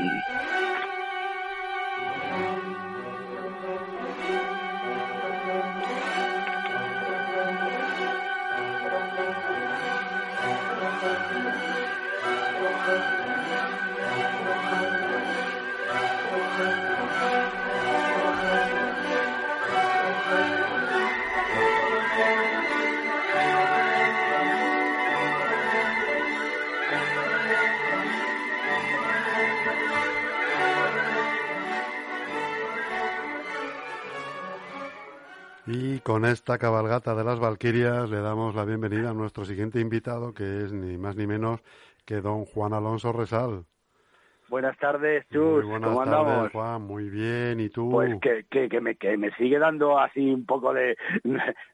Mm-hmm. Y con esta cabalgata de las Valquirias le damos la bienvenida a nuestro siguiente invitado, que es ni más ni menos que don Juan Alonso Resal. Buenas tardes, Chus. buenas ¿Cómo tardes, andamos? Juan. Muy bien. ¿Y tú? Pues que, que, que, me, que me sigue dando así un poco de,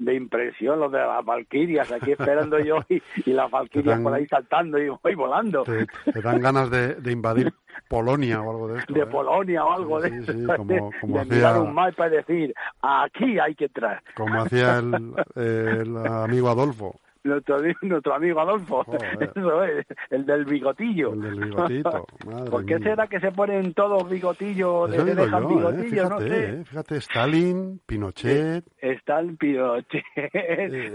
de impresión lo de las Valquirias, aquí esperando yo y, y las Valquirias por ahí saltando y voy volando. Te, te dan ganas de, de invadir Polonia o algo de esto. de ¿eh? Polonia o algo Sí, de sí, eso, como- de- como de hacía- mirar un mapa y decir, aquí hay que entrar. Como hacía el, el amigo Adolfo, Nuestro, nuestro amigo Adolfo, eso es, el del bigotillo. el del bigotito. Madre ¿Por qué mía. será que se ponen todos bigotillos, le dejan yo, ¿eh? Fíjate, no sé. ¿eh? fíjate, Stalin, Pinochet, el Pinochet,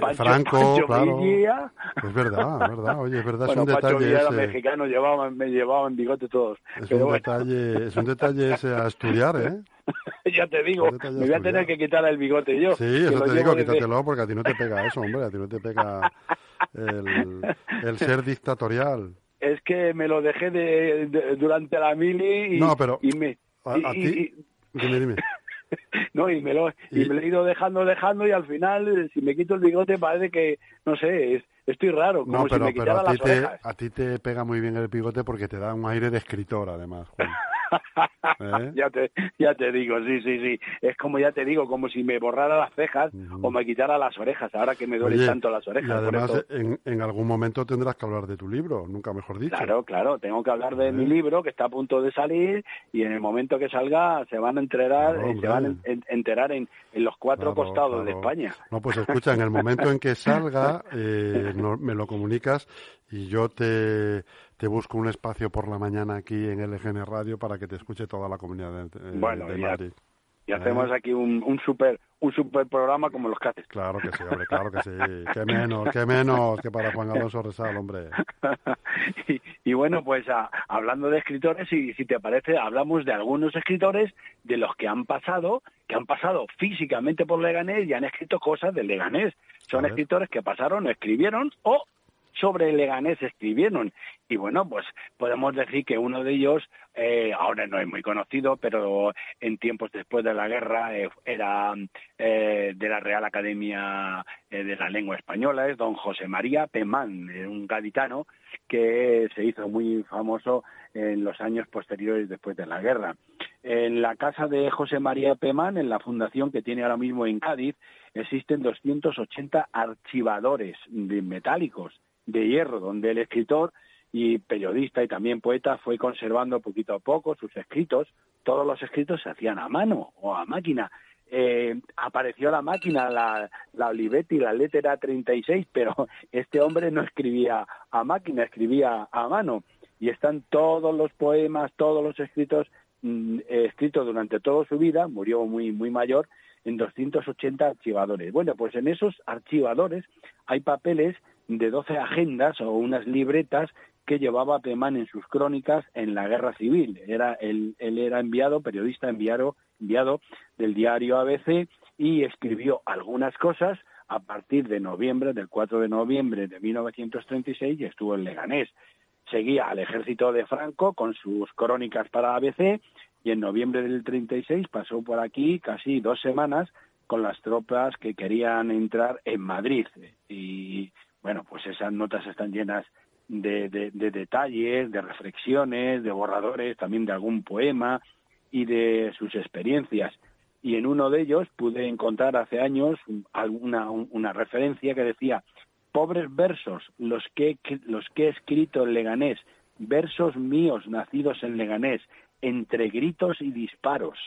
Pancho, Franco, Pancho claro. Villa. es verdad, es verdad, oye, es verdad, Bueno, es un Pancho detalle ese, mexicano, llevaban, me llevaban bigote todos. es un bueno, detalle, es un detalle ese a estudiar, ¿eh? ya te digo, detalle me voy a tener que quitar el bigote yo. Sí, eso te digo, desde- quítatelo porque a ti no te pega eso, hombre, a ti no te pega el, el ser dictatorial. Es que me lo dejé de, de- durante la mili y, No, pero y me... a- y- a ti- y- Dime, dime. no, y me, lo, y me lo he ido dejando, dejando y al final, si me quito el bigote parece que, no sé, es, estoy raro, como No, si pero, me pero a, ti te, a ti te pega muy bien el bigote porque te da un aire de escritor, además. Juan. ¿Eh? ya te ya te digo, sí, sí, sí. Es como ya te digo, como si me borrara las cejas o me quitara las orejas, ahora que me duelen Oye, tanto las y orejas. por además, eso- en, en algún momento tendrás que hablar de tu libro, nunca mejor dicho. Claro, claro, tengo que hablar de ¿Eh? mi libro que está a punto de salir y en el momento que salga se van a enterar, Claro, eh, se van a en- enterar en, en los cuatro Claro, costados de. España. No, pues escucha, en el momento en que salga, eh, no- me lo comunicas y yo te, te busco un espacio por la mañana aquí en LGN Radio para que te escuche toda la comunidad de, eh, Bueno, de ya- Madrid. Y ¿Eh? hacemos aquí un, un super un super programa como los que haces. Claro que sí, hombre, claro que sí. Qué menos, qué menos que para Juan Alonso Resal, hombre. y, y bueno, pues a- hablando de escritores, y si te parece, hablamos de algunos escritores de los que han pasado, que han pasado físicamente por Leganés y han escrito cosas de Leganés. Son escritores que pasaron, escribieron o sobre Leganés escribieron. Y bueno, pues podemos decir que uno de ellos, eh, ahora no es muy conocido, pero en tiempos después de la guerra eh, era eh, de la Real Academia eh, de la Lengua Española, es don José María Pemán, eh, un gaditano que se hizo muy famoso en los años posteriores después de la guerra. En la casa de José María Pemán, en la fundación que tiene ahora mismo en Cádiz, existen 280 archivadores de metálicos de hierro, donde el escritor y periodista y también poeta fue conservando poquito a poco sus escritos. Todos los escritos se hacían a mano o a máquina. Eh, apareció la máquina, la, la Olivetti, la letra 36, pero este hombre no escribía a máquina, escribía a mano. Y están todos los poemas, todos los escritos mm, escritos durante toda su vida, murió muy, muy mayor, en 280 archivadores. Bueno, pues en esos archivadores hay papeles de 12 agendas o unas libretas que llevaba Pemán en sus crónicas en la guerra civil. Era, él, él era enviado, periodista enviado, enviado del diario ABC y escribió algunas cosas a partir de noviembre, del 4 de noviembre de 1936 y estuvo en Leganés. Seguía al ejército de Franco con sus crónicas para ABC y en noviembre del 36 pasó por aquí casi dos semanas con las tropas que querían entrar en Madrid. Y bueno, pues esas notas están llenas de, de, de, detalles, de reflexiones, de borradores, también de algún poema y de sus experiencias. Y en uno de ellos pude encontrar hace años alguna una referencia que decía pobres versos los que los que he escrito en Leganés, versos míos nacidos en Leganés, entre gritos y disparos.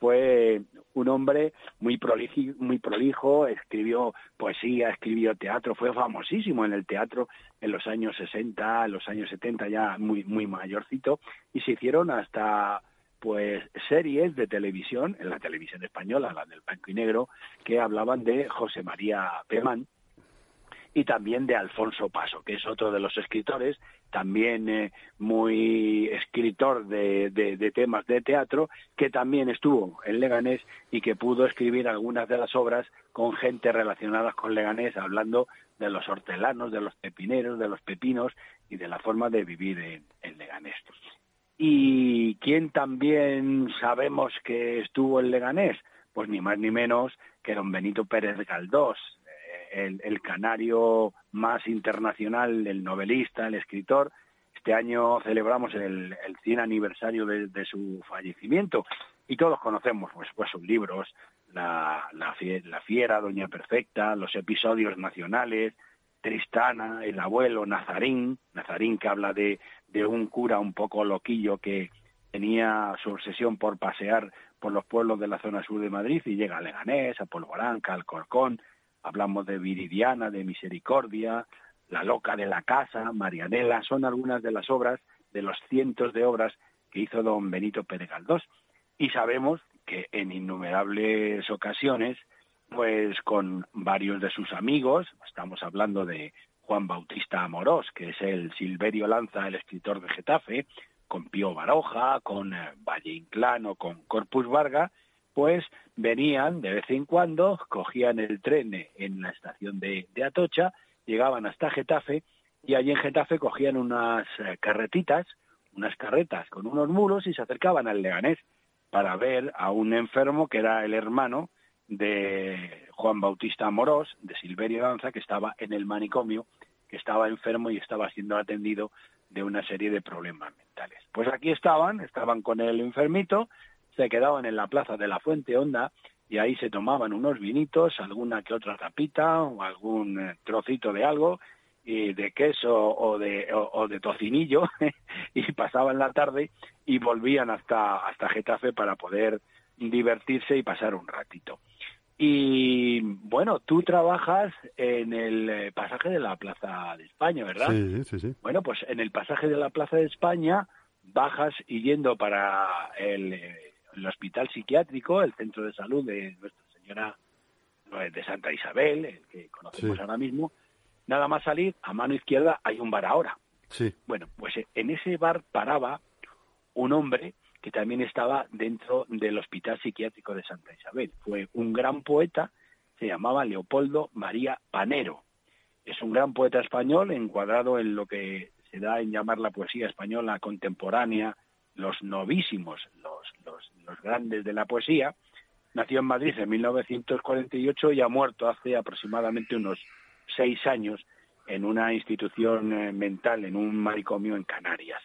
Fue un hombre muy prolijo, muy prolijo, escribió poesía, escribió teatro, fue famosísimo en el teatro en los años 60, en los años 70 ya muy muy mayorcito y se hicieron hasta pues series de televisión, en la televisión española, la del blanco y negro, que hablaban de José María Pemán, y también de Alfonso Paso, que es otro de los escritores, también eh, muy escritor de, de, temas de teatro, que también estuvo en Leganés y que pudo escribir algunas de las obras con gente relacionada con Leganés, hablando de los hortelanos, de los pepineros, de los pepinos y de la forma de vivir en, en Leganés. ¿Y quién también sabemos que estuvo en Leganés? Pues ni más ni menos que don Benito Pérez Galdós, el, canario más internacional, el novelista, el escritor. Este año celebramos el, el 100 aniversario de, su fallecimiento y todos conocemos pues, pues sus libros, la, la, Fiera, Doña Perfecta, los episodios nacionales, Tristana, El abuelo, Nazarín, Nazarín que habla de, de un cura un poco loquillo que tenía su obsesión por pasear por los pueblos de la zona sur de Madrid y llega a Leganés, a Polvoranca, al Corcón, hablamos de Viridiana, de Misericordia, La Loca de la Casa, Marianela, son algunas de las obras, de los cientos de obras que hizo don Benito Pérez Galdós. Y sabemos que en innumerables ocasiones, pues con varios de sus amigos, estamos hablando de Juan Bautista Amorós, que es el Silverio Lanza, el escritor de Getafe, con Pío Baroja, con Valle Inclán con Corpus Varga, pues venían de vez en cuando, cogían el tren en la estación de, Atocha, llegaban hasta Getafe y allí en Getafe cogían unas eh, carretitas, unas carretas con unos muros y se acercaban al Leganés para ver a un enfermo que era el hermano de Juan Bautista Amorós, de Silverio Danza, que estaba en el manicomio, que estaba enfermo y estaba siendo atendido de una serie de problemas mentales. Pues aquí estaban, estaban con el enfermito, se quedaban en la plaza de la Fuente Honda y ahí se tomaban unos vinitos, alguna que otra tapita o algún eh, trocito de algo y de queso o de, o, de tocinillo y pasaban la tarde y volvían hasta, hasta Getafe para poder divertirse y pasar un ratito. Y bueno, tú trabajas en el eh, pasaje de la Plaza de España, ¿verdad? Sí, sí, sí. Bueno, pues en el pasaje de la Plaza de España bajas y yendo para el eh, el hospital psiquiátrico, el centro de salud de Nuestra Señora de Santa Isabel, el que conocemos ahora mismo, nada más salir, a mano izquierda hay un bar ahora. Sí. Bueno, pues en ese bar paraba un hombre que también estaba dentro del Hospital Psiquiátrico de Santa Isabel. Fue un gran poeta, se llamaba Leopoldo María Panero. Es un gran poeta español encuadrado en lo que se da en llamar la poesía española contemporánea, los novísimos, los, los, los grandes de la poesía, nació en Madrid en 1948 y ha muerto hace aproximadamente unos seis años en una institución eh, mental, en un manicomio en Canarias.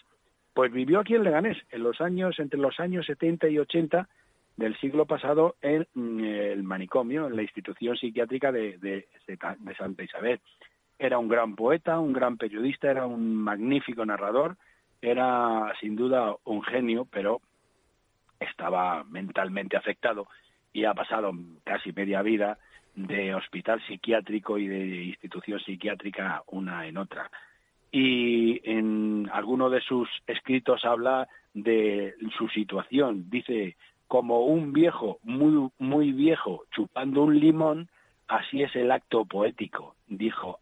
Pues vivió aquí en Leganés, en los años, entre los años 70 y 80 del siglo pasado en mm, el manicomio, en la institución psiquiátrica de, de, de Santa Isabel. Era un gran poeta, un gran periodista, era un magnífico narrador, era sin duda un genio, pero estaba mentalmente afectado y ha pasado casi media vida de hospital psiquiátrico y de institución psiquiátrica una en otra. Y en alguno de sus escritos habla de su situación. Dice, como un viejo, muy, muy viejo, chupando un limón, así es el acto poético, dijo,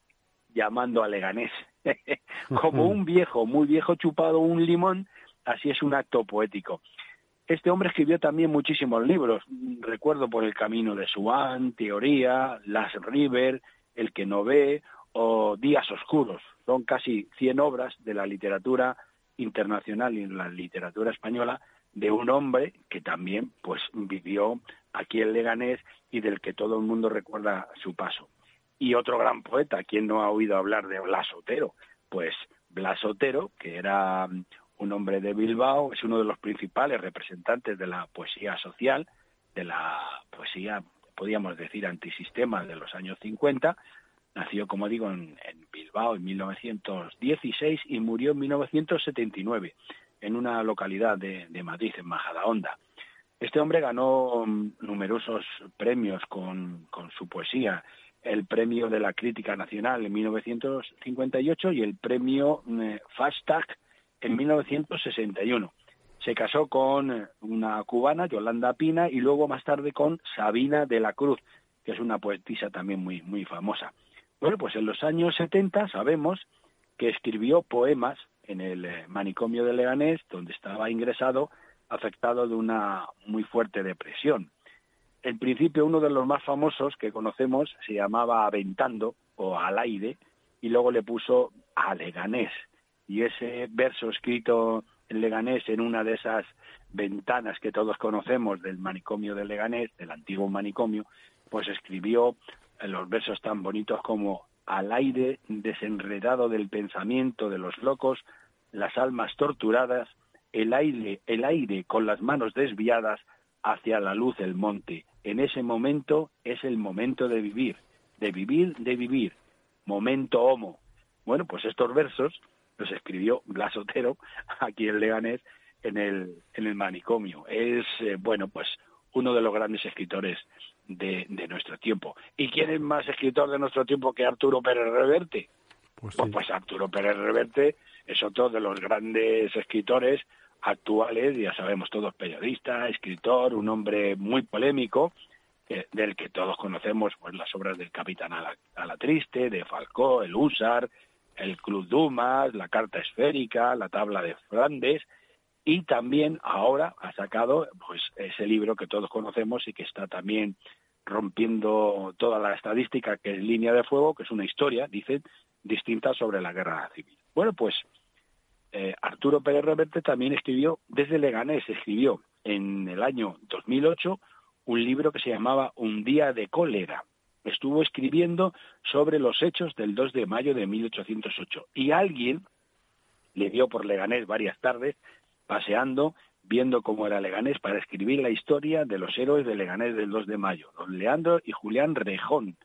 llamando a Leganés. como un viejo, muy viejo, chupado un limón, así es un acto poético. Este hombre escribió también muchísimos libros. Recuerdo por El Camino de Swan, Teoría, Las River, El que no ve o Días Oscuros. Son casi 100 obras de la literatura internacional y de la literatura española de un hombre que también pues vivió aquí en Leganés y del que todo el mundo recuerda su paso. Y otro gran poeta, ¿quién no ha oído hablar de Blas Otero? Pues Blas Otero, que era un hombre de Bilbao, es uno de los principales representantes de la poesía social, de la poesía, podríamos decir, antisistema de los años 50. Nació, como digo, en, Bilbao en 1916 y murió en 1979 en una localidad de, Madrid, en Majadahonda. Este hombre ganó mm, numerosos premios con, con su poesía, el premio de la crítica nacional en 1958 y el premio eh, Fastag en 1961. Se casó con eh, una cubana, Yolanda Pina, y luego más tarde con Sabina de la Cruz, que es una poetisa también muy, muy famosa. Bueno, pues en los años 70 sabemos que escribió poemas en el eh, manicomio de Leganés, donde estaba ingresado, afectado de una muy fuerte depresión. En principio, uno de los más famosos que conocemos se llamaba Aventando o Al aire, y luego le puso a Leganés. Y ese verso escrito en Leganés, en una de esas ventanas que todos conocemos del manicomio de Leganés, del antiguo manicomio, pues escribió los versos tan bonitos como al aire desenredado del pensamiento de los locos, las almas torturadas, el aire, el aire con las manos desviadas hacia la luz del monte. En ese momento es el momento de vivir, de vivir, de vivir. Momento homo. Bueno, pues estos versos los escribió Blas Otero aquí en Leganés en el, en el manicomio. Es, eh, bueno, pues uno de los grandes escritores de, de, nuestro tiempo. ¿Y quién es más escritor de nuestro tiempo que Arturo Pérez Reverte? Pues, pues, pues, Arturo Pérez Reverte es otro de los grandes escritores actuales, ya sabemos todos, periodista, escritor, un hombre muy polémico, del que todos conocemos pues las obras del Capitán a la, Triste, de Falcó, el Húsar, el Club Dumas, la Carta Esférica, la Tabla de Flandes, y también ahora ha sacado pues ese libro que todos conocemos y que está también rompiendo toda la estadística que es Línea de Fuego, que es una historia, dicen, distinta sobre la guerra civil. Bueno, pues eh, Arturo Pérez Reverte también escribió, desde Leganés, escribió en el año 2008 un libro que se llamaba Un día de cólera. Estuvo escribiendo sobre los hechos del 2 de mayo de 1808 y alguien le dio por Leganés varias tardes paseando, viendo cómo era Leganés para escribir la historia de los héroes de Leganés del 2 de mayo, don Leandro y Julián Rejón,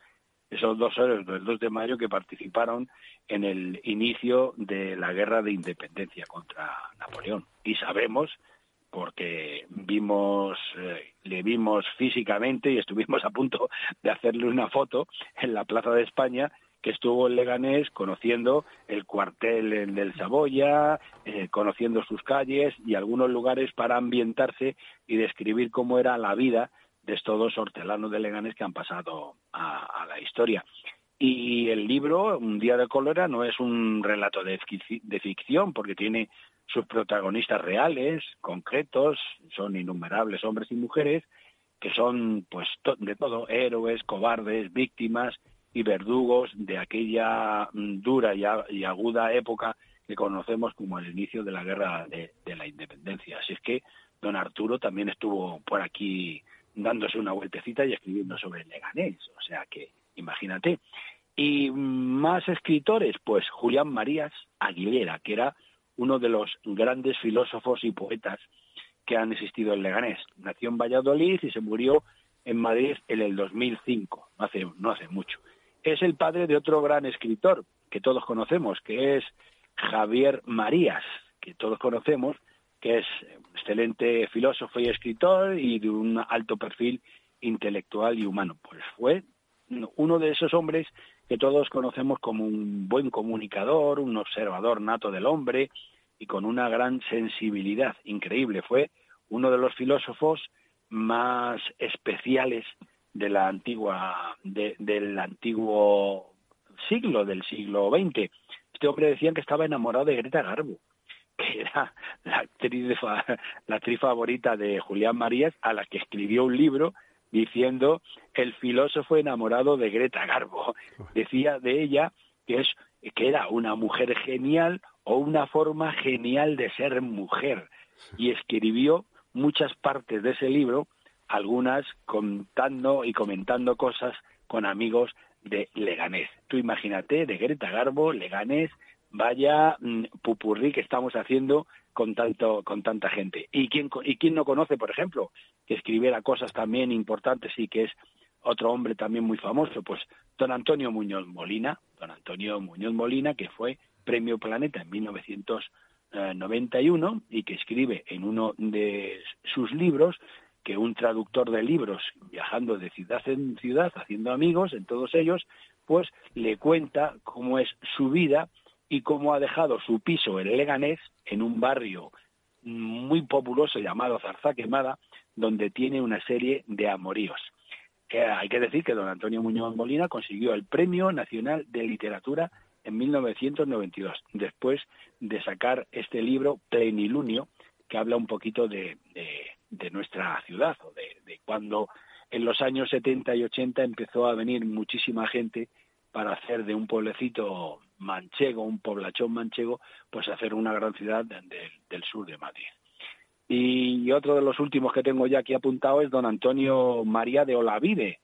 esos dos héroes del 2 de mayo que participaron en el inicio de la guerra de independencia contra Napoleón. Y sabemos, porque vimos, eh, le vimos físicamente y estuvimos a punto de hacerle una foto en la Plaza de España, que estuvo en Leganés conociendo el cuartel del Saboya, eh, conociendo sus calles y algunos lugares para ambientarse y describir cómo era la vida de estos dos hortelanos de Leganés que han pasado a, la historia. Y el libro, Un día de cólera, no es un relato de, de ficción, porque tiene sus protagonistas reales, concretos, son innumerables hombres y mujeres, que son pues de todo, héroes, cobardes, víctimas, y verdugos de aquella mm, dura y, aguda época que conocemos como el inicio de la guerra de, la independencia. Así es que don Arturo también estuvo por aquí dándose una vueltecita y escribiendo sobre Leganés. O sea que, imagínate. Y más escritores, pues Julián Marías Aguilera, que era uno de los grandes filósofos y poetas que han existido en Leganés. Nació en Valladolid y se murió en Madrid en el 2005, no hace, no hace mucho es el padre de otro gran escritor que todos conocemos, que es Javier Marías, que todos conocemos, que es excelente filósofo y escritor y de un alto perfil intelectual y humano. Pues fue uno de esos hombres que todos conocemos como un buen comunicador, un observador nato del hombre y con una gran sensibilidad increíble. Fue uno de los filósofos más especiales de la antigua, del antiguo siglo, del siglo XX. Este hombre decía que estaba enamorado de Greta Garbo, que era la actriz, la actriz favorita de Julián Marías, a la que escribió un libro diciendo el filósofo enamorado de Greta Garbo. Decía de ella que es que era una mujer genial o una forma genial de ser mujer y escribió muchas partes de ese libro algunas contando y comentando cosas con amigos de Leganés. Tú imagínate, de Greta Garbo, Leganés, vaya mm, pupurrí que estamos haciendo con tanto con tanta gente. ¿Y quién, y quién no conoce, por ejemplo, que escribiera cosas también importantes y que es otro hombre también muy famoso? Pues don Antonio Muñoz Molina, don Antonio Muñoz Molina, que fue Premio Planeta en 1991 y que escribe en uno de sus libros que un traductor de libros, viajando de ciudad en ciudad, haciendo amigos en todos ellos, pues le cuenta cómo es su vida y cómo ha dejado su piso en Leganés, en un barrio muy populoso llamado Zarza Quemada, donde tiene una serie de amoríos. hay que decir que don Antonio Muñoz Molina consiguió el Premio Nacional de Literatura en 1992, después de sacar este libro Plenilunio, que habla un poquito de, nuestra ciudad, o de, de cuando en los años 70 y 80 empezó a venir muchísima gente para hacer de un pueblecito manchego, un poblachón manchego, pues hacer una gran ciudad del sur de Madrid. Y otro de los últimos que tengo ya aquí apuntado es don Antonio María de Olavide.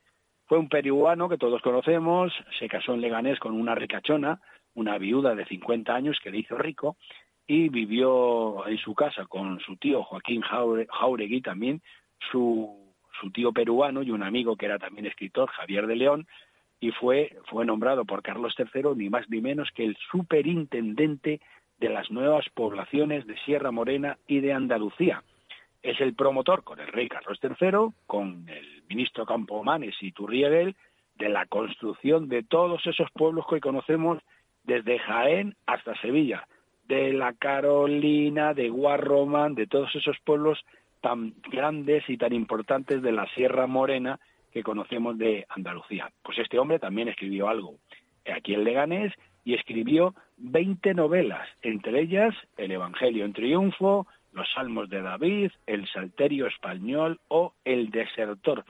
Fue un peruano que todos conocemos, se casó en Leganés con una ricachona, una viuda de 50 años que le hizo rico, y vivió en su casa con su tío Joaquín Jauregui también, su, su tío peruano y un amigo que era también escritor, Javier de León, y fue, fue nombrado por Carlos III ni más ni menos que el superintendente de las nuevas poblaciones de Sierra Morena y de Andalucía. Es el promotor con el rey Carlos III, con el ministro Campomanes y Turriegel, de la construcción de todos esos pueblos que conocemos desde Jaén hasta Sevilla, de la Carolina, de Guarromán, de todos esos pueblos tan grandes y tan importantes de la Sierra Morena que conocemos de Andalucía. Pues este hombre también escribió algo aquí en Leganés y escribió 20 novelas, entre ellas El Evangelio en Triunfo, Los Salmos de David, El Salterio Español o El Desertor,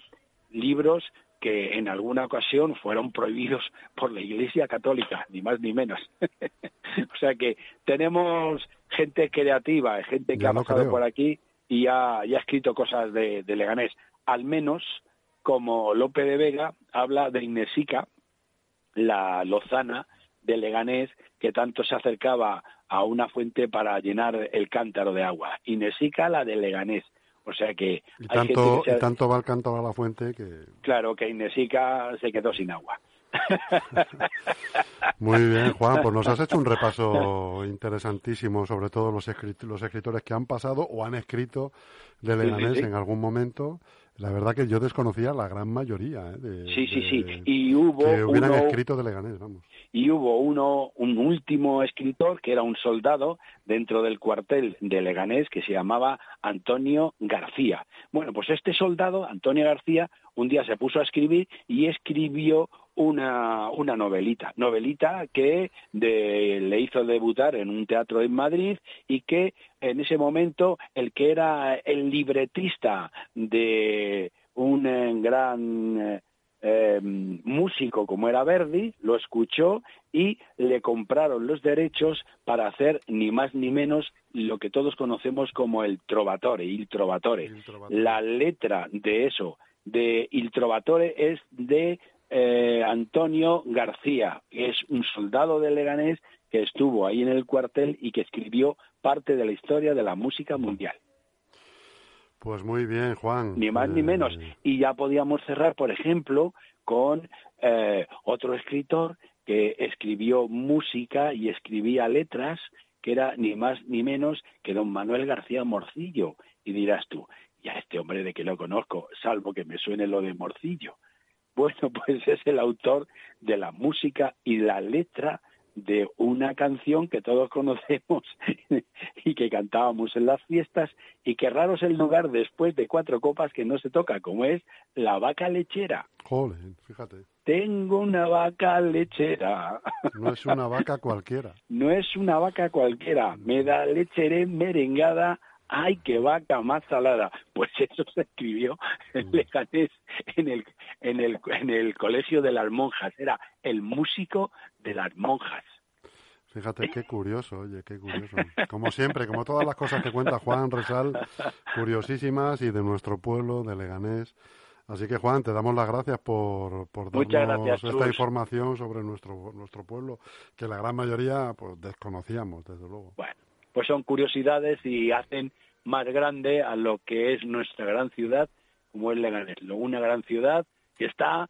libros que en alguna ocasión fueron prohibidos por la Iglesia Católica, ni más ni menos. o sea que tenemos gente creativa, gente que ha pasado por aquí y ha, escrito cosas de, de Leganés. Al menos como Lope de Vega habla de Inesica, la lozana de Leganés, que tanto se acercaba a una fuente para llenar el cántaro de agua. Inesica, la de Leganés. O sea que... Y tanto, tanto va el cántaro a la fuente que... Claro, que Inesica se quedó sin agua. Muy bien, Juan, pues nos has hecho un repaso interesantísimo sobre todos los, los escritores que han pasado o han escrito de Leganés en algún momento. La verdad que yo desconocía la gran mayoría. ¿eh? De, sí, sí, sí. Y hubo que hubieran escrito de Leganés, vamos. Y hubo uno, un último escritor que era un soldado dentro del cuartel de Leganés que se llamaba Antonio García. Bueno, pues este soldado, Antonio García, un día se puso a escribir y escribió una, una novelita, novelita que le hizo debutar en un teatro en Madrid y que en ese momento el que era el libretista de un eh, gran eh, eh, músico como era Verdi, lo escuchó y le compraron los derechos para hacer ni más ni menos lo que todos conocemos como el trovatore, il trovatore. La letra de eso, de il trovatore, es de eh, Antonio García, que es un soldado de Leganés que estuvo ahí en el cuartel y que escribió parte de la historia de la música mundial. Pues muy bien, Juan. Ni más ni menos. Eh, y ya podíamos cerrar, por ejemplo, con eh, otro escritor que escribió música y escribía letras, que era ni más ni menos que don Manuel García Morcillo. Y dirás tú, ya este hombre de que lo conozco, salvo que me suene lo de Morcillo. Bueno, pues es el autor de la música y la letra de una canción que todos conocemos y que cantábamos en las fiestas y que raro es el lugar después de cuatro copas que no se toca, como es la vaca lechera. Joder, fíjate. Tengo una vaca lechera. No es una vaca cualquiera. no es una vaca cualquiera. Me da leche merengada ¡ay, qué vaca más salada! Pues eso se escribió en mm. Leganés, en el, en el, en el colegio de las monjas. Era el músico de las monjas. Fíjate qué curioso, oye, qué curioso. Como siempre, como todas las cosas que cuenta Juan Resal, curiosísimas y de nuestro pueblo, de Leganés. Así que Juan, te damos las gracias por, por darnos esta información sobre nuestro, nuestro pueblo, que la gran mayoría pues desconocíamos, desde luego. Bueno, pues son curiosidades y hacen más grande a lo que es nuestra gran ciudad, como es Leganés, una gran ciudad que está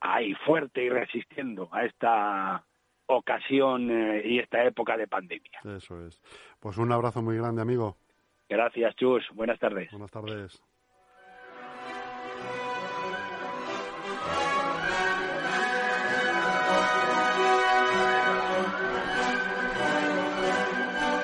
ahí fuerte y resistiendo a esta ocasión eh, y esta época de pandemia. Eso es. Pues un abrazo muy grande, amigo. Gracias, Chus. Buenas tardes. Buenas tardes.